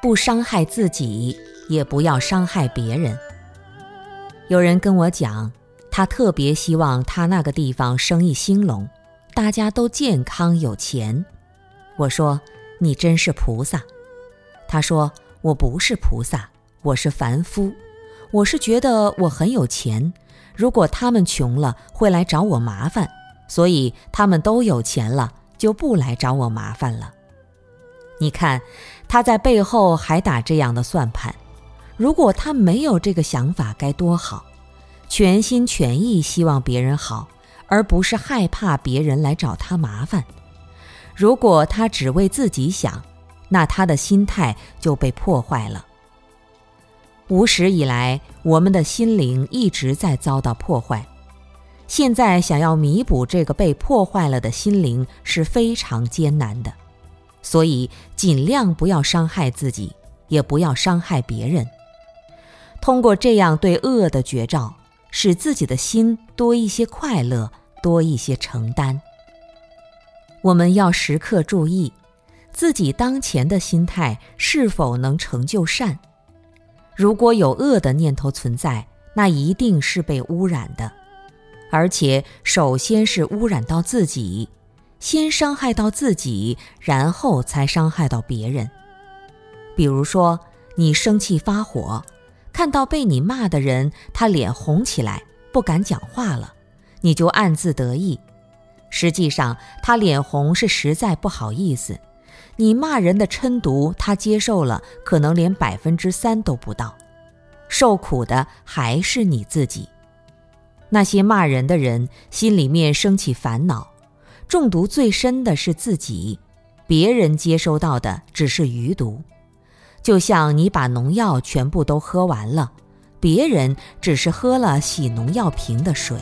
不伤害自己，也不要伤害别人。有人跟我讲，他特别希望他那个地方生意兴隆，大家都健康有钱。我说：“你真是菩萨。”他说：“我不是菩萨，我是凡夫。我是觉得我很有钱，如果他们穷了会来找我麻烦，所以他们都有钱了就不来找我麻烦了。”你看，他在背后还打这样的算盘。如果他没有这个想法，该多好！全心全意希望别人好，而不是害怕别人来找他麻烦。如果他只为自己想，那他的心态就被破坏了。无始以来，我们的心灵一直在遭到破坏。现在想要弥补这个被破坏了的心灵是非常艰难的。所以，尽量不要伤害自己，也不要伤害别人。通过这样对恶的绝招，使自己的心多一些快乐，多一些承担。我们要时刻注意自己当前的心态是否能成就善。如果有恶的念头存在，那一定是被污染的，而且首先是污染到自己。先伤害到自己，然后才伤害到别人。比如说，你生气发火，看到被你骂的人，他脸红起来，不敢讲话了，你就暗自得意。实际上，他脸红是实在不好意思。你骂人的嗔毒，他接受了，可能连百分之三都不到，受苦的还是你自己。那些骂人的人心里面升起烦恼。中毒最深的是自己，别人接收到的只是余毒。就像你把农药全部都喝完了，别人只是喝了洗农药瓶的水。